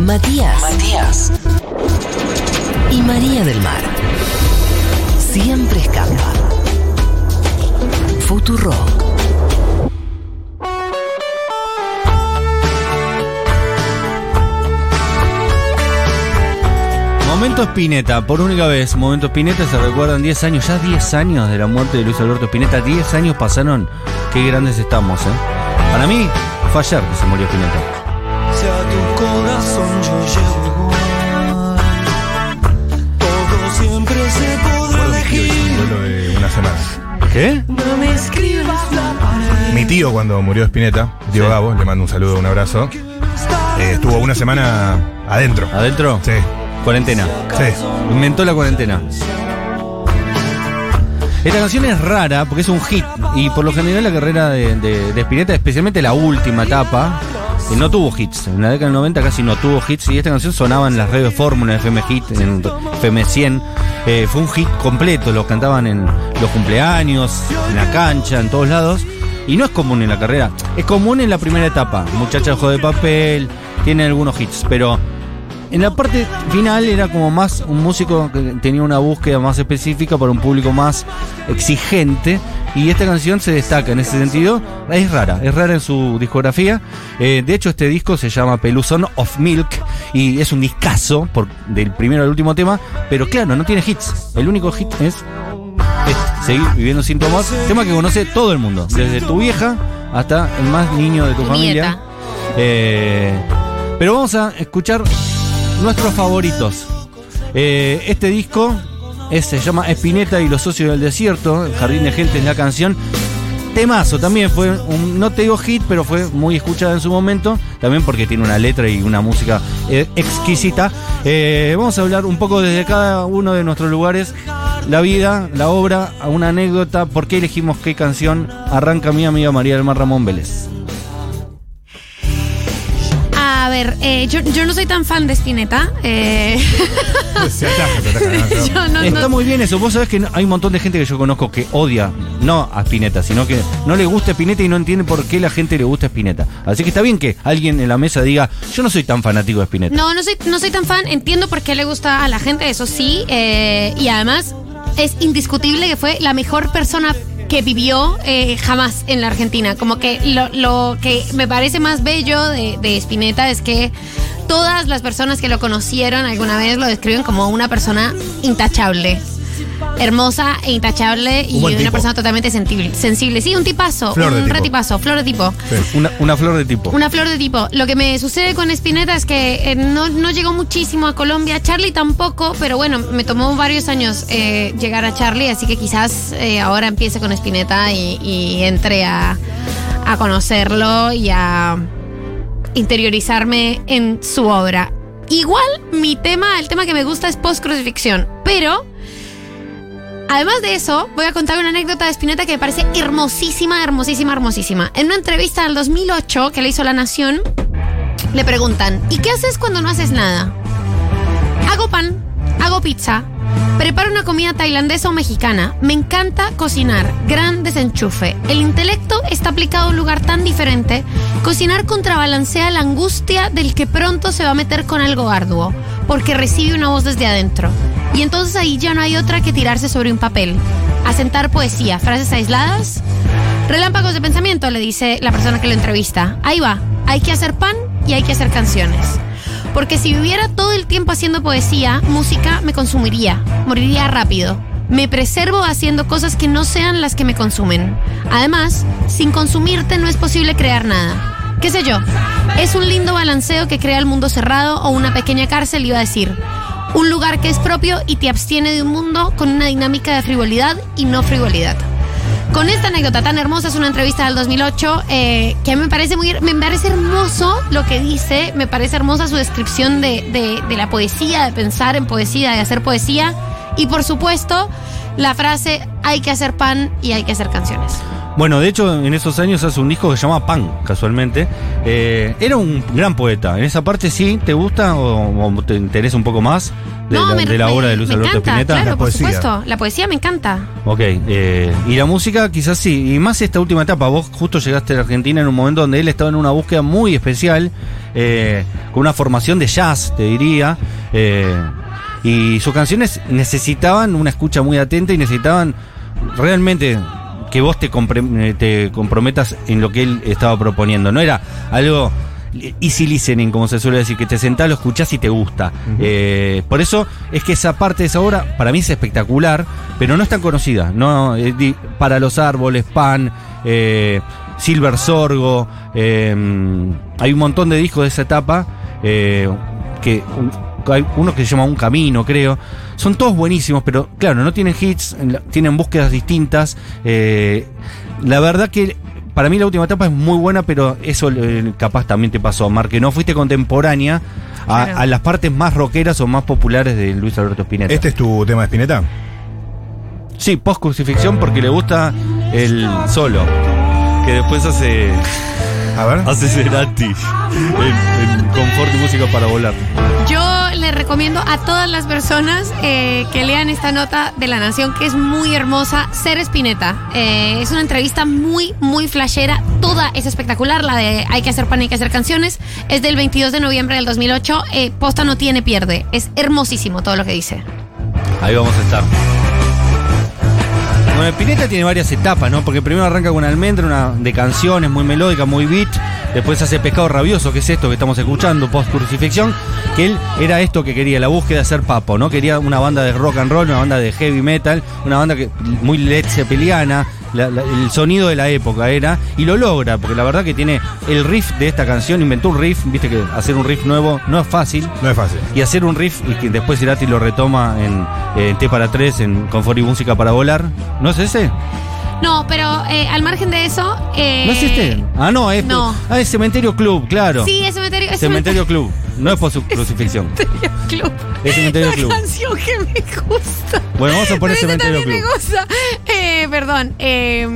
Matías. Matías. Y María del Mar. Siempre escapa. Futuro. Momento Spinetta, por única vez, Momento Spinetta se recuerdan 10 años, ya 10 años de la muerte de Luis Alberto Spinetta, 10 años pasaron, qué grandes estamos, ¿eh? Para mí, fue ayer que se murió Spinetta. Tío, cuando murió Spinetta, Diego Sí. Gabo, le mando un saludo, un abrazo. eh, estuvo una semana adentro. ¿Adentro? Sí, Cuarentena. sí. Inventó la cuarentena. Esta canción es rara porque es un hit y por lo general la carrera de, de, de Spinetta, especialmente la última etapa, eh, no tuvo hits. En la década del 90 casi no tuvo hits y esta canción sonaba en las redes de Fórmula, en FM Hit, en FM 100. Eh, fue un hit completo, lo cantaban en los cumpleaños, en la cancha, en todos lados. Y no es común en la carrera, es común en la primera etapa. Muchacha ojo de papel, tiene algunos hits, pero en la parte final era como más un músico que tenía una búsqueda más específica para un público más exigente. Y esta canción se destaca en ese sentido. Es rara, es rara en su discografía. Eh, de hecho, este disco se llama Peluzón of Milk y es un discazo por, del primero al último tema. Pero claro, no tiene hits. El único hit es Seguir viviendo sin tu amor. Tema que conoce todo el mundo, desde tu vieja hasta el más niño de tu, Tu familia. Eh, pero vamos a escuchar nuestros favoritos. Eh, este disco es- se llama Espineta y los socios del desierto. El Jardín de Gente es la canción. Temazo también fue un, no te digo hit, pero fue muy escuchada en su momento. También porque tiene una letra y una música eh, exquisita. Eh, vamos a hablar un poco desde cada uno de nuestros lugares. La vida, la obra, una anécdota, por qué elegimos qué canción. Arranca mi amiga María del Mar Ramón Vélez. A ver, eh, yo, yo no soy tan fan de Spinetta. eh, Se ataja, se ataja. no, no. yo no, Está no- muy bien eso. Vos sabés que hay un montón de gente que yo conozco que odia, no a Spinetta, sino que no le gusta Spinetta y no entiende por qué la gente le gusta Spinetta. Así que está bien que alguien en la mesa diga, yo no soy tan fanático de Spinetta. No, no soy, no soy tan fan. Entiendo por qué le gusta a la gente, eso sí. eh, y además es indiscutible que fue la mejor persona que vivió eh, jamás en la Argentina. Como que lo, lo que me parece más bello de, de Spinetta es que todas las personas que lo conocieron alguna vez lo describen como una persona intachable. Hermosa e intachable y Un una tipo. persona totalmente sensible. sensible. Sí, un tipazo, Flor un tipo. retipazo, flor de tipo. Una, una flor de tipo. Una flor de tipo. Lo que me sucede con Spinetta es que eh, no, no llegó muchísimo a Colombia. Charlie tampoco, pero bueno, me tomó varios años eh, llegar a Charlie, así que quizás eh, ahora empiece con Spinetta y, y entre a, a conocerlo y a interiorizarme en su obra. Igual mi tema, el tema que me gusta es post-crucifixión, pero Además de eso, voy a contar una anécdota de Spinetta que me parece hermosísima, hermosísima, hermosísima. En una entrevista del 2008 que le hizo La Nación, le preguntan, ¿y qué haces cuando no haces nada? Hago pan, hago pizza, preparo una comida tailandesa o mexicana. Me encanta cocinar, gran desenchufe. El intelecto está aplicado a un lugar tan diferente. Cocinar contrabalancea la angustia del que pronto se va a meter con algo arduo, porque recibe una voz desde adentro. Y entonces ahí ya no hay otra que tirarse sobre un papel. Asentar poesía, frases aisladas. Relámpagos de pensamiento, le dice la persona que lo entrevista. Ahí va, hay que hacer pan y hay que hacer canciones. Porque si viviera todo el tiempo haciendo poesía, música me consumiría, moriría rápido. Me preservo haciendo cosas que no sean las que me consumen. Además, sin consumirte no es posible crear nada. ¿Qué sé yo? Es un lindo balanceo que crea el mundo cerrado o una pequeña cárcel, iba a decir. Un lugar que es propio y te abstiene de un mundo con una dinámica de frivolidad y no frivolidad. Con esta anécdota tan hermosa, es una entrevista del 2008 eh, que me parece muy me parece hermoso lo que dice, me parece hermosa su descripción de, de- de la poesía, de pensar en poesía, de hacer poesía y por supuesto la frase hay que hacer pan y hay que hacer canciones. Bueno, de hecho, en esos años hace un disco que se llama Pan, casualmente. Eh, era un gran poeta. En esa parte sí, ¿te gusta o, o te interesa un poco más de, no, la, me, de la me- obra de Luis me Alberto encanta, Spinetta? Claro, La por poesía. supuesto. La poesía me encanta. Ok, eh, y la música quizás sí, y más esta última etapa, vos justo llegaste a la Argentina en un momento donde él estaba en una búsqueda muy especial, eh, con una formación de jazz, te diría, eh, y sus canciones necesitaban una escucha muy atenta y necesitaban realmente que vos te, eh, te comprometas en lo que él estaba proponiendo, no era algo easy listening, como se suele decir, que te sentás, lo escuchás y te gusta. Eh, por eso es que esa parte de esa obra para mí es espectacular, pero no es tan conocida. No, Eh, para los árboles, pan, eh, Silver Sorgo, eh, hay un montón de discos de esa etapa que hay uno que se llama Un Camino, creo. Son todos buenísimos, pero claro, no tienen hits, tienen búsquedas distintas. eh, la verdad que para mí la última etapa es muy buena, pero eso eh, capaz también te pasó, Mar, que no fuiste contemporánea a, Claro. a las partes más rockeras o más populares de Luis Alberto Spinetta. ¿Este es tu tema de Spinetta? Sí, post crucifixión porque le gusta el solo, que después hace A ver. hace Cerati en, en Confort y Música para Volar. Yo recomiendo a todas las personas eh, que lean esta nota de La Nación, que es muy hermosa, Ser Espineta. Eh, es una entrevista muy, muy flashera. Toda es espectacular. La de Hay que hacer pan, hay que hacer canciones. Es del 22 de noviembre del 2008. Eh, Posta no tiene pierde. Es hermosísimo todo lo que dice. Ahí vamos a estar. Bueno, Spinetta tiene varias etapas, ¿no? Porque primero arranca con Almendra, una de canciones muy melódica, muy beat. Después hace Pescado Rabioso, que es esto que estamos escuchando, post crucifixión. Que él era esto que quería, la búsqueda de ser papo, ¿no? Quería una banda de rock and roll, una banda de heavy metal, una banda que muy Led Zeppeliana. La- la- el sonido de la época era, y lo logra, porque la verdad que tiene el riff de esta canción, inventó un riff, viste que hacer un riff nuevo no es fácil, No es fácil. y hacer un riff y que después Irati lo retoma en, en T para 3, en Confort y Música para Volar. ¿No es ese? No, pero eh, al margen de eso. eh, ¿No es este? Ah, no, es, no. Ah, es Cementerio Club, claro. Sí, es cementerio. Es Cementerio Club. No es por su crucifixión. Cementerio Club. Es Cementerio la Club. canción que me gusta. Bueno, vamos a poner Cementerio también Club. me gusta. Eh, perdón. eh,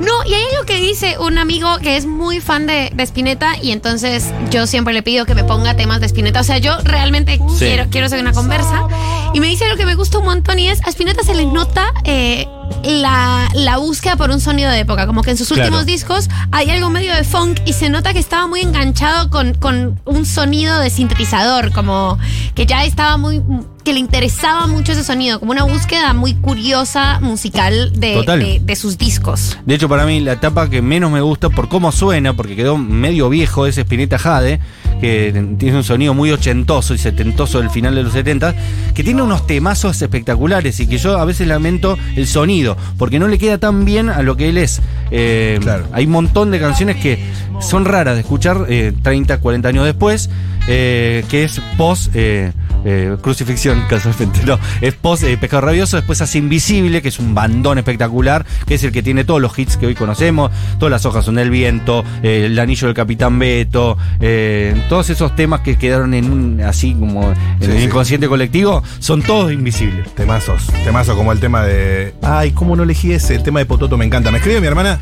no, y hay algo que dice un amigo que es muy fan de, de Spinetta y entonces yo siempre le pido que me ponga temas de Spinetta. O sea, yo realmente Sí. quiero, quiero hacer una conversa. Y me dice algo que me gusta un montón y es, a Spinetta se le nota eh, la, la búsqueda por un sonido de época. Como que en sus Claro. últimos discos hay algo medio de funk y se nota que estaba muy enganchado con, con un sonido de sintetizador, como que ya estaba muy que le interesaba mucho ese sonido, como una búsqueda muy curiosa musical de, de sus discos. De hecho, para mí la etapa que menos me gusta por cómo suena, porque quedó medio viejo ese Spinetta Jade, que tiene un sonido muy ochentoso y setentoso del final de los 70, que tiene unos temazos espectaculares y que yo a veces lamento el sonido, porque no le queda tan bien a lo que él es. Eh, Claro. Hay un montón de canciones que son raras de escuchar eh, 30, 40 años después, eh, que es post eh, eh, crucifixión, casualmente. No, es post eh, Pescado Rabioso, después hace Invisible, que es un bandón espectacular, que es el que tiene todos los hits que hoy conocemos, todas las hojas son del viento, eh, el anillo del Capitán Beto, eh, todos esos temas que quedaron en un, así como en Sí, el sí. inconsciente colectivo, son todos invisibles. Temazos. Temazos como el tema de. Ay, ¿cómo no elegí ese? El tema de Pototo me encanta. Me escribe mi hermana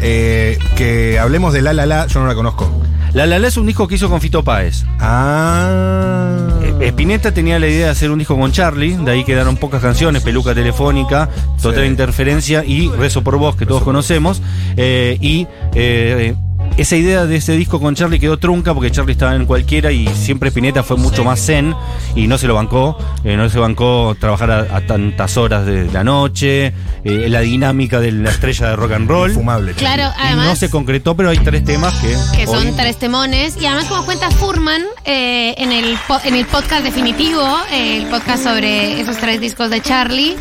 eh, que hablemos de La La La. Yo no la conozco. La La La es un disco que hizo con Fito Páez. Ah. Eh, Spinetta tenía la idea de hacer un disco con Charlie, de ahí quedaron pocas canciones, Peluca Telefónica, Total Sí. Interferencia y Rezo por Vos, que todos conocemos. Eh, y eh, esa idea de ese disco con Charlie quedó trunca porque Charlie estaba en cualquiera y siempre Spinetta fue mucho más zen y no se lo bancó, eh, no se bancó trabajar a, a tantas horas de la noche, eh, la dinámica de la estrella de rock and roll. Infumable. Claro, Y además. no se concretó, pero hay tres temas que... que son hoy- tres temones. Y además, como cuenta Furman eh, en, el en el podcast definitivo, eh, el podcast sobre esos tres discos de Charlie.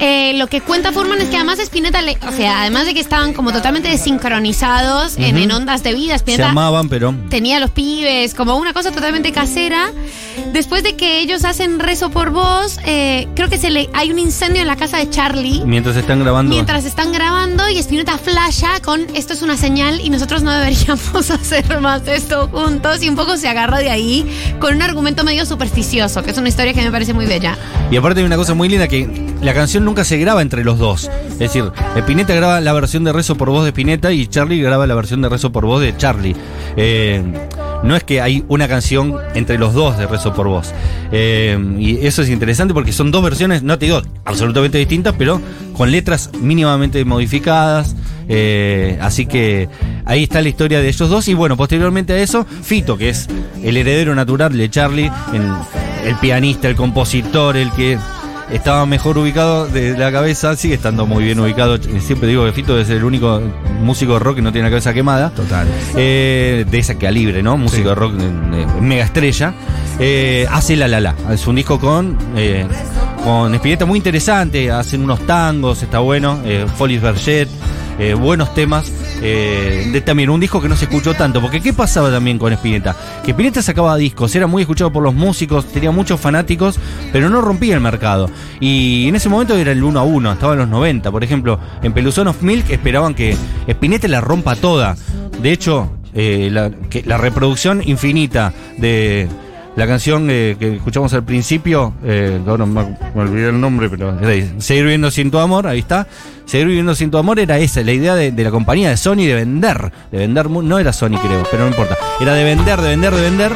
Eh, lo que cuenta Furman es que además Spinetta, le- o sea, además de que estaban como totalmente desincronizados en, ondas de vida, Se amaban, pero... tenía a los pibes, como una cosa totalmente casera. Después de que ellos hacen rezo por vos, eh, creo que se le hay un incendio en la casa de Charlie. Mientras están grabando... Mientras están grabando y Spinetta flasha con esto es una señal y nosotros no deberíamos hacer más esto juntos y un poco se agarra de ahí con un argumento medio supersticioso, que es una historia que me parece muy bella. Y aparte hay una cosa muy linda que la canción nunca se graba entre los dos. Es decir, Spinetta graba la versión de Rezo por voz de Spinetta y Charlie graba la versión de Rezo por voz de Charlie. Eh, no es que hay una canción entre los dos de Rezo por voz. Eh, y eso es interesante porque son dos versiones, no te digo absolutamente distintas, pero con letras mínimamente modificadas. Eh, así que ahí está la historia de ellos dos. Y bueno, posteriormente a eso, Fito, que es el heredero natural de Charlie, el pianista, el compositor, el que estaba mejor ubicado de la cabeza, sigue estando muy bien ubicado. Siempre digo que Fito es el único músico de rock que no tiene la cabeza quemada. Total. Eh, de ese calibre, ¿no? Músico Sí. de rock de- de mega estrella. Eh, hace La La La. Es un disco con, eh, con Spinetta muy interesante. Hacen unos tangos, está bueno. Eh, Folies Berget, eh, buenos temas. Eh, de, también un disco que no se escuchó tanto. Porque ¿qué pasaba también con Spinetta? Que Spinetta sacaba discos, era muy escuchado por los músicos, tenía muchos fanáticos, pero no rompía el mercado. Y en ese momento era el 1 a 1, estaba en los 90. Por ejemplo, en Peluzón of Milk esperaban que Spinetta la rompa toda. De hecho, eh, la, reproducción infinita de la canción eh, que escuchamos al principio, eh, me, olvidé el nombre, pero es ahí, Seguir viviendo sin tu amor, ahí está. Seguir viviendo sin tu amor era esa, la idea de, de la compañía de Sony de vender, de vender, no era Sony creo, pero no importa, era de vender, de vender, de vender.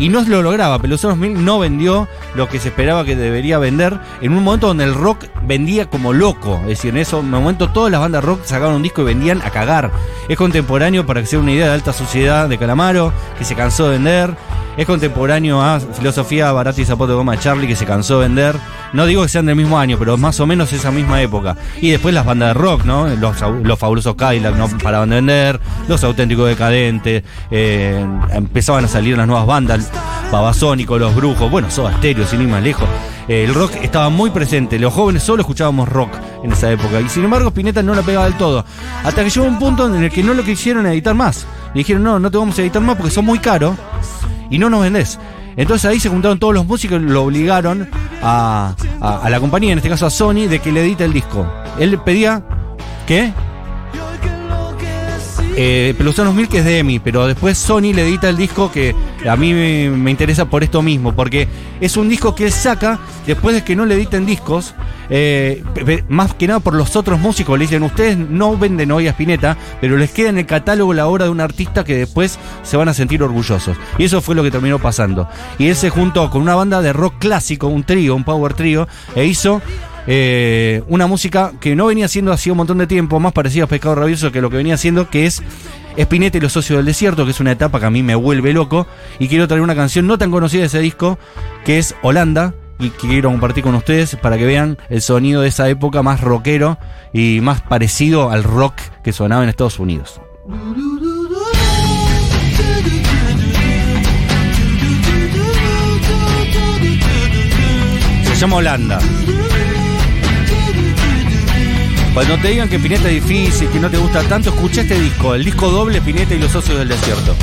Y no lo lograba, Pelusonos Mil no vendió lo que se esperaba que debería vender en un momento donde el rock vendía como loco. Es decir, en ese momento todas las bandas rock sacaban un disco y vendían a cagar. Es contemporáneo, para que sea una idea, de alta sociedad de Calamaro, que se cansó de vender. Es contemporáneo a Filosofía Barata y Zapato de Goma Charlie, que se cansó de vender. No digo que sean del mismo año, pero más o menos esa misma época. Y después las bandas de rock, ¿no? Los, los fabulosos no paraban de vender, los auténticos decadentes, eh, empezaban a salir las nuevas bandas, Babasónico, Los Brujos, bueno, Soda Stereo, sin ir más lejos. Eh, el rock estaba muy presente, los jóvenes solo escuchábamos rock en esa época. Y sin embargo, Spinetta no la pegaba del todo. Hasta que llegó un punto en el que no lo quisieron editar más. Le dijeron, no, no te vamos a editar más porque son muy caros y no nos vendés. Entonces ahí se juntaron todos los músicos y lo obligaron a, a- la compañía, en este caso a Sony, de que le edite el disco. Él pedía que eh, Pelusanos Mil que es de EMI, pero después Sony le edita el disco que a mí me, interesa por esto mismo, porque es un disco que él saca después de que no le editen discos, eh, más que nada por los otros músicos, le dicen, ustedes no venden hoy a Spinetta, pero les queda en el catálogo la obra de un artista que después se van a sentir orgullosos. Y eso fue lo que terminó pasando. Y él se juntó con una banda de rock clásico, un trío, un power trío, e hizo eh, una música que no venía siendo hacía un montón de tiempo, más parecida a Pescado Rabioso que lo que venía haciendo, que es Spinetta y los socios del desierto, que es una etapa que a mí me vuelve loco. Y quiero traer una canción no tan conocida de ese disco, que es Holanda, y que quiero compartir con ustedes para que vean el sonido de esa época más rockero y más parecido al rock que sonaba en Estados Unidos. Se llama Holanda. Cuando te digan que Pineta es difícil, que no te gusta tanto, escucha este disco, el disco doble Pineta y los socios del desierto.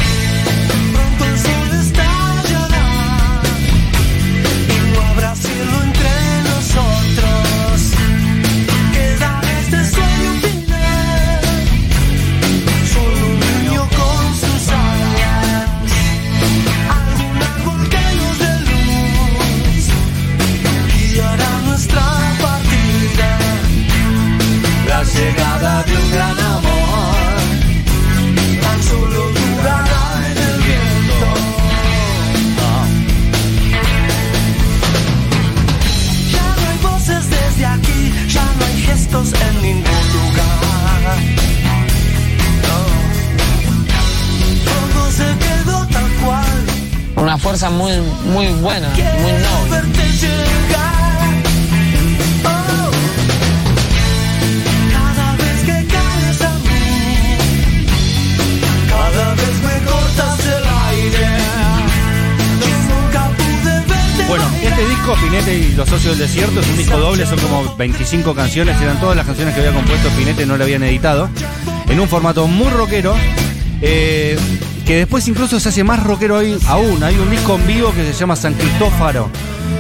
Una fuerza muy, muy buena, muy noble. Bueno, este disco, Pinete y los socios del desierto, es un disco doble, son como 25 canciones, eran todas las canciones que había compuesto Pinete y no le habían editado, en un formato muy rockero, eh, que después incluso se hace más rockero aún. Hay un disco en vivo que se llama San Cristófaro,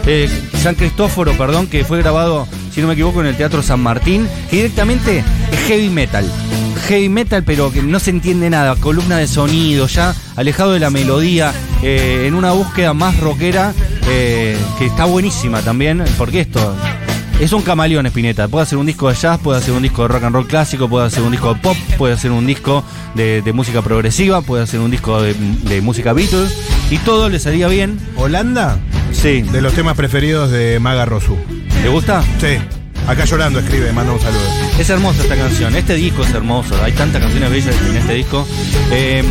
eh, San Cristóforo, perdón, que fue grabado, si no me equivoco, en el Teatro San Martín, que directamente es heavy metal. Heavy metal, pero que no se entiende nada, columna de sonido, ya alejado de la melodía, eh, en una búsqueda más rockera, eh, que está buenísima también, porque esto, Es un camaleón Spinetta. Puede hacer un disco de jazz, puede hacer un disco de rock and roll clásico, puede hacer un disco de pop, puede hacer un disco de, de música progresiva, puede hacer un disco de, de música Beatles. Y todo le salía bien. Holanda, Sí. de los temas preferidos de Maga Rosu. ¿Te gusta? Sí. Acá llorando escribe, manda un saludo. Es hermosa esta canción. Este disco es hermoso. Hay tantas canciones bellas en este disco. Eh,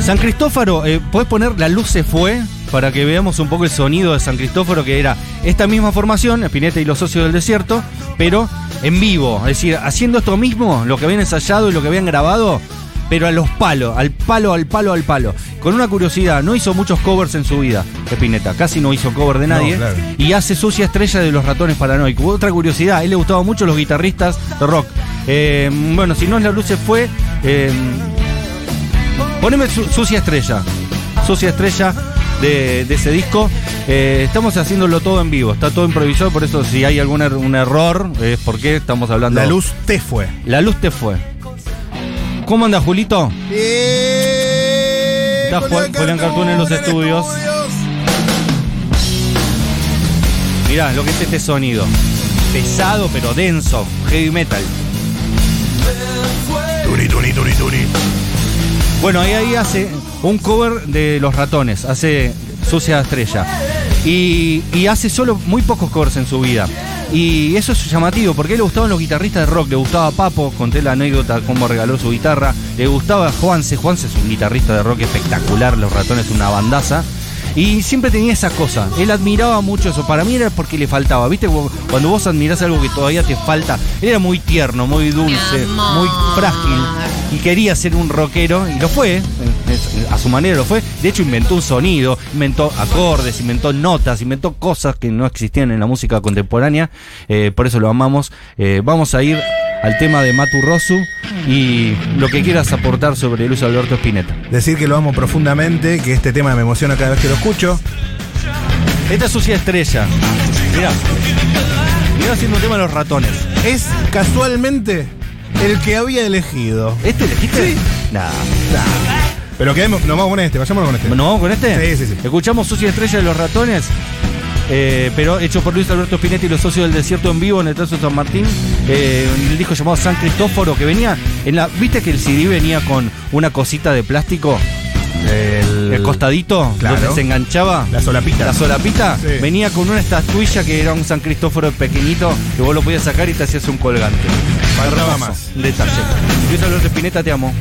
San Cristóforo, eh, ¿puedes poner La Luz se fue? Para que veamos un poco el sonido de San Cristóforo, que era esta misma formación, Spinetta y los socios del desierto, pero en vivo. Es decir, haciendo esto mismo, lo que habían ensayado y lo que habían grabado, pero a los palos, al palo, al palo, al palo. Con una curiosidad, no hizo muchos covers en su vida, Spinetta, casi no hizo cover de No, nadie. claro. Y hace sucia estrella de los ratones paranoicos. Otra curiosidad, a él le gustaban mucho los guitarristas de rock. Eh, bueno, si no es la luz se fue. eh, poneme su- sucia estrella. Sucia estrella de, de ese disco. Eh, estamos haciéndolo todo en vivo, está todo improvisado, por eso si hay algún er- un error, es porque estamos hablando. La luz te fue. La luz te fue. ¿Cómo anda, Julito? Está Julián Cartoon en los estudios. Mirá lo que es este sonido. Pesado pero denso, heavy metal. Turi, turi, turi, turi. Bueno, ahí, ahí hace un cover de Los Ratones, hace Sucia Estrella. Y, hace solo muy pocos covers en su vida. Y eso es llamativo, porque a él le gustaban los guitarristas de rock, le gustaba Papo, conté la anécdota cómo regaló su guitarra, le gustaba Juanse, Juanse es un guitarrista de rock espectacular, Los Ratones una bandaza. Y siempre tenía esa cosa, él admiraba mucho eso, para mí era porque le faltaba, ¿viste? Cuando vos admirás algo que todavía te falta, él era muy tierno, muy dulce, muy frágil y quería ser un rockero y lo fue, eh, a su manera lo fue. De hecho inventó un sonido, inventó acordes, inventó notas, inventó cosas que no existían en la música contemporánea. eh, por eso lo amamos. Eh, vamos a ir al tema de Matu Rosu y lo que quieras aportar sobre Luis Alberto Spinetta. Decir que lo amo profundamente, que este tema me emociona cada vez que lo escucho. Esta es sucia estrella. Mirá. Mirá haciendo un tema de los ratones. Es casualmente el que había elegido. ¿Este elegiste? Nah. Pero quedemos, nos vamos con este, vayámonos con este. ¿Nos vamos con este? Sí, sí, sí. Escuchamos Sucia Estrella de los Ratones, eh, pero hecho por Luis Alberto Spinetti y los socios del desierto en vivo en el Trazo San Martín. Eh, el disco llamado San Cristóforo, que venía en la. ¿Viste que el CD venía con una cosita de plástico? El, El costadito, Claro. donde se enganchaba. La solapita. La solapita Sí. venía con una estatuilla que era un San Cristóforo pequeñito que vos lo podías sacar y te hacías un colgante. Faltaba más. un detalle. Luis Alberto Spinetta, te amo.